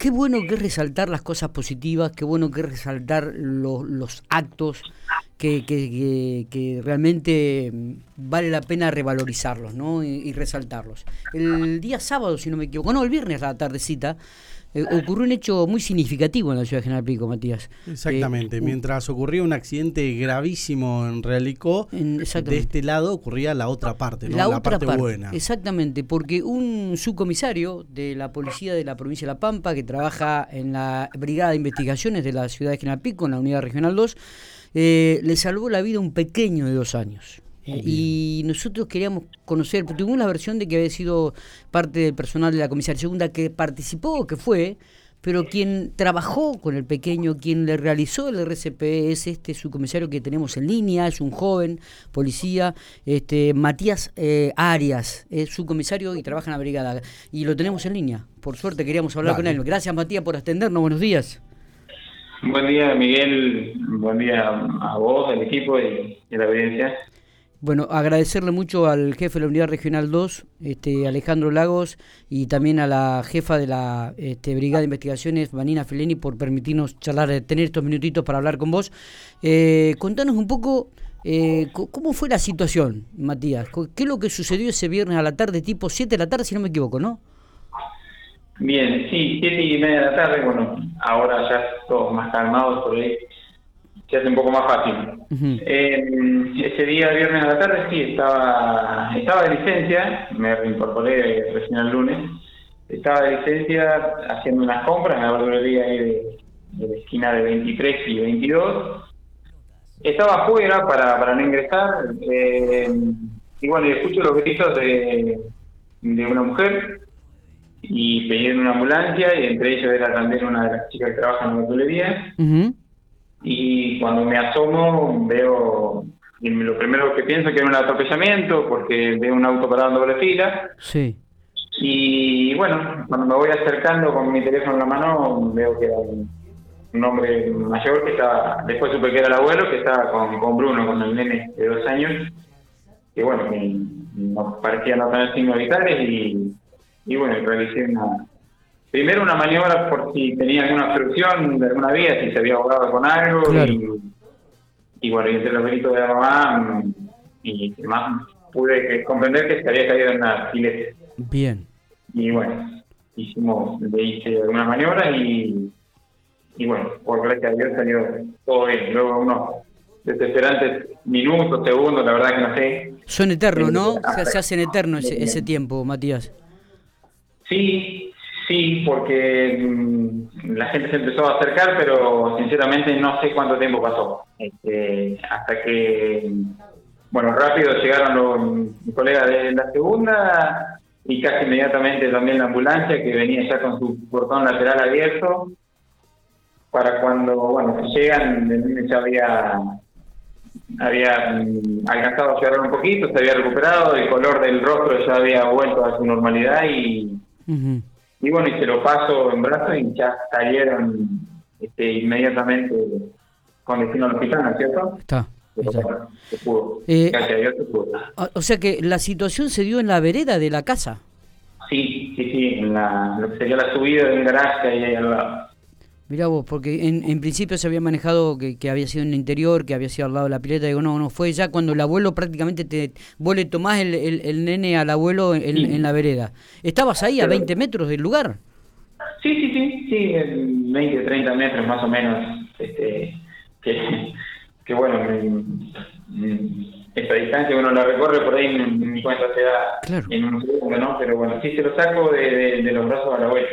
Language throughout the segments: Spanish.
qué bueno que es resaltar las cosas positivas, qué bueno que es resaltar los actos que, que, que, realmente mm, vale la pena revalorizarlos ¿no? y, resaltarlos. El día sábado, si no me equivoco, no, el viernes a la tardecita, eh, ocurrió un hecho muy significativo en la ciudad de General Pico, Matías. Exactamente, eh, mientras ocurría un accidente gravísimo en Realicó, de este lado ocurría la otra parte, ¿no? la, otra parte, buena. Exactamente, porque un subcomisario de la policía de la provincia de La Pampa, que trabaja en la Brigada de Investigaciones de la ciudad de General Pico, en la Unidad Regional 2, eh, le salvó la vida a un pequeño de dos años. Y nosotros queríamos conocer, porque tuvimos la versión de que había sido parte del personal de la comisaría segunda que participó, que fue, pero quien trabajó con el pequeño, quien le realizó el RCP es este subcomisario que tenemos en línea, es un joven policía, este Matías eh, Arias, es subcomisario y trabaja en la brigada, y lo tenemos en línea. Por suerte queríamos hablar con él. Gracias Matías por atendernos, buenos días. Buen día, Miguel. Buen día a vos, al equipo y, a la audiencia. Bueno, agradecerle mucho al jefe de la Unidad Regional 2, este, Alejandro Lagos, y también a la jefa de la este, Brigada de Investigaciones, Vanina Feleni, por permitirnos charlar, tener estos minutitos para hablar con vos. Eh, contanos un poco eh, cómo fue la situación, Matías. ¿Qué es lo que sucedió ese viernes a la tarde, tipo 7 de la tarde, si no me equivoco, no? Bien, sí, siete y media de la tarde, bueno, ahora ya todos más calmados por ahí, se hace un poco más fácil. Eh, ese día, viernes a la tarde, sí, estaba estaba de licencia, me reincorporé recién el lunes, estaba de licencia haciendo unas compras en la verdulería de, de la esquina de 23 y 22. Estaba afuera para, para no ingresar, eh, y bueno, y escucho los gritos de, de una mujer y pedí una ambulancia y entre ellos era también una de las chicas que trabaja en la tubería. Y cuando me asomo veo, y lo primero que pienso es que era un atropellamiento porque veo un auto parado en doble fila. Sí. Y bueno, cuando me voy acercando con mi teléfono en la mano veo que era un, hombre mayor que estaba, después supe que era el abuelo que estaba con, con Bruno, con el nene de dos años, que bueno, no parecía no tener signos vitales y y bueno, realicé una, primero una maniobra por si tenía alguna obstrucción de alguna vía, si se había ahogado con algo, y, bueno, y entre los gritos de la mamá, y más pude comprender que se había caído en la filete. Bien. Y bueno, hicimos, le hice algunas maniobras y, y bueno, por gracia a Dios salió todo bien. Luego unos desesperantes minutos, segundos, la verdad que no sé. Son eternos, ¿no? Se, se hacen eternos ese, ese tiempo, Matías. Sí, sí, porque mm, la gente se empezó a acercar, pero sinceramente no sé cuánto tiempo pasó. Este, hasta que, bueno, rápido llegaron los colegas de la segunda y casi inmediatamente también la ambulancia que venía ya con su portón lateral abierto. Para cuando, bueno, llegan, ya había había mm, alcanzado a llegar un poquito, se había recuperado, el color del rostro ya había vuelto a su normalidad y y bueno, y se lo paso en brazos y ya salieron este, inmediatamente con destino al hospital, ¿no es cierto? Está. se pudo. Eh, se pudo. O sea que la situación se dio en la vereda de la casa. Sí, sí, sí, en la, lo que sería la subida de un garaje ahí al lado. Mirá vos, porque en, en principio se había manejado que, que, había sido en el interior, que había sido al lado de la pileta. Digo, no, no, fue ya cuando el abuelo prácticamente te. Vos le tomás el, el, nene al abuelo en, en, la vereda. ¿Estabas ahí a 20 metros del lugar? Sí, sí, sí, sí, 20, 30 metros más o menos. Este, que, que bueno, esta distancia uno la recorre por ahí, en mi cuenta se da en un segundo, ¿no? Pero bueno, sí se lo saco de, de, de los brazos al abuelo.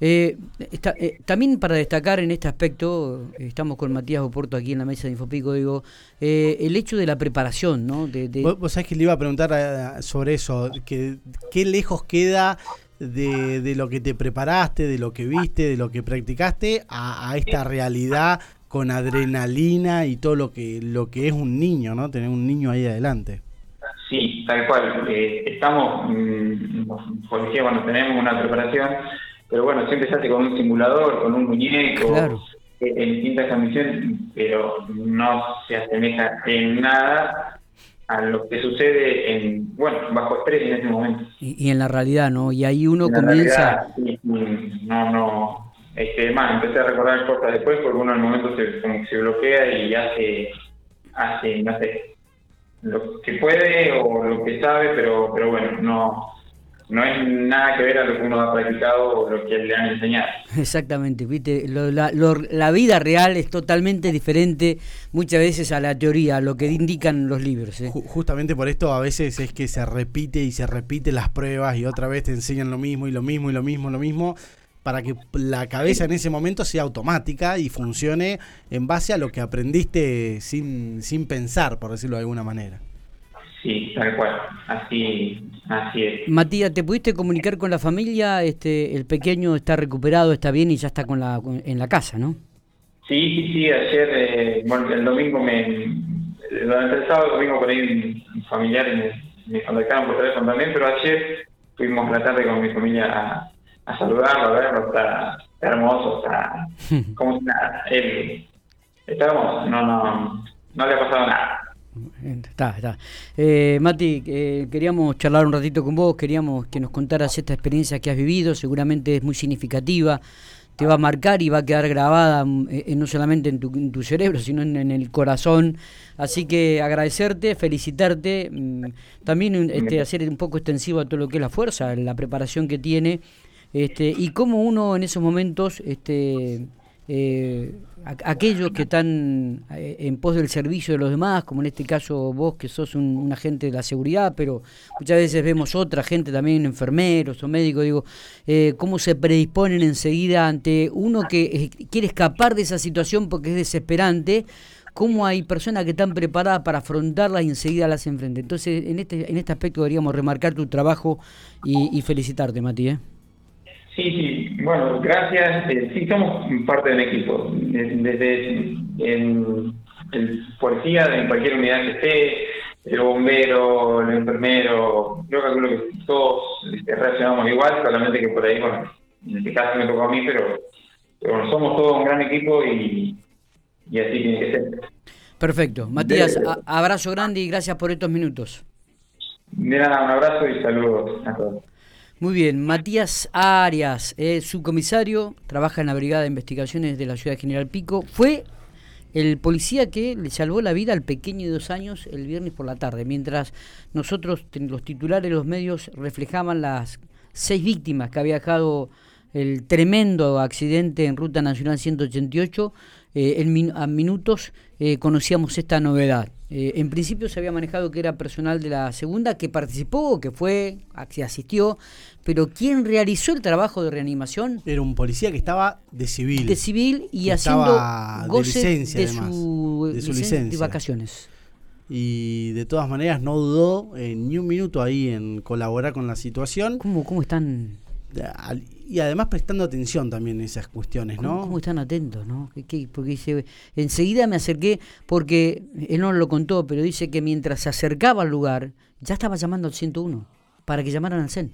Eh, eh, también para destacar en este aspecto, estamos con Matías Oporto aquí en la mesa de Infopico, digo, eh, el hecho de la preparación, ¿no? De, ¿Vos, sabés que le iba a preguntar eh, sobre eso, que, ¿qué lejos queda de, de, lo que te preparaste, de lo que viste, de lo que practicaste, a, esta realidad con adrenalina y todo lo que, lo que es un niño, ¿no? Tener un niño ahí adelante. Sí, tal cual. estamos, mmm, policía, cuando tenemos una preparación pero bueno, siempre se hace con un simulador, con un muñeco, en distintas condiciones, pero no se asemeja en nada a lo que sucede en, bueno, bajo estrés en ese momento. Y, en la realidad, ¿no? Y ahí uno comienza... no, no, este, más, empecé a recordar cosas después porque uno en el momento se, como que se bloquea y hace, hace, no sé, lo que puede o lo que sabe, pero, pero bueno, no no es nada que ver a lo que uno ha practicado o lo que le han enseñado. Exactamente, viste, la vida real es totalmente diferente muchas veces a la teoría, a lo que indican los libros. ¿eh? Justamente por esto a veces es que se repite y se repite las pruebas y otra vez te enseñan lo mismo y lo mismo y lo mismo, lo mismo para que la cabeza en ese momento sea automática y funcione en base a lo que aprendiste sin, sin pensar, por decirlo de alguna manera. Sí, tal cual, así, así es. Matías, ¿te pudiste comunicar con la familia? Este, el pequeño está recuperado, está bien y ya está con la, en la casa, ¿no? Sí, sí, sí, ayer, eh, bueno, el domingo me, durante el sábado, el domingo por ahí familiares me, me contactaron por teléfono también, pero ayer fuimos la tarde con mi familia a, a saludarlo, a verlo, está, hermoso, está como si nada, él está hermoso, no, no, no le ha pasado nada. Está, está. Eh, Mati, eh, queríamos charlar un ratito con vos, queríamos que nos contaras esta experiencia que has vivido, seguramente es muy significativa, te va a marcar y va a quedar grabada mm, eh, no solamente en tu, cerebro, sino en, el corazón. Así que agradecerte, felicitarte, mm, también este, hacer un poco extensivo a todo lo que es la fuerza, la preparación que tiene, este, y cómo uno en esos momentos... este eh, aquellos que están eh, en pos del servicio de los demás, como en este caso vos que sos un, agente de la seguridad, pero muchas veces vemos otra gente también, enfermeros o médicos, digo, eh, cómo se predisponen enseguida ante uno que eh, quiere escapar de esa situación porque es desesperante, cómo hay personas que están preparadas para afrontarla y enseguida las enfrente. Entonces, en este, en este aspecto deberíamos remarcar tu trabajo y, felicitarte, Mati. Sí, sí, bueno, gracias. Eh, sí, somos parte del equipo. Desde el policía, en cualquier unidad que esté, el bombero, el enfermero, yo calculo que todos este, reaccionamos igual, solamente que por ahí, bueno, en este caso me tocó a mí, pero, bueno, somos todos un gran equipo y, así tiene que ser. Perfecto. Matías, abrazo grande y gracias por estos minutos. De nada, un abrazo y saludos a todos. Muy bien, Matías Arias, es subcomisario, trabaja en la Brigada de Investigaciones de la Ciudad de General Pico. Fue el policía que le salvó la vida al pequeño de dos años el viernes por la tarde, mientras nosotros, los titulares, los medios, reflejaban las seis víctimas que había dejado el tremendo accidente en Ruta Nacional 188. Eh, en a minutos eh, conocíamos esta novedad. Eh, en principio se había manejado que era personal de la segunda que participó, que fue, que asistió, pero quien realizó el trabajo de reanimación era un policía que estaba de civil. De civil y haciendo goce de, licencia, de, su, de su licencia de vacaciones. Y de todas maneras no dudó ni un minuto ahí en colaborar con la situación. ¿Cómo, cómo están? Y además prestando atención también en esas cuestiones, ¿no? ¿Cómo, están atentos, no? Porque dice, enseguida me acerqué, porque él no lo contó, pero dice que mientras se acercaba al lugar, ya estaba llamando al 101 para que llamaran al CEN.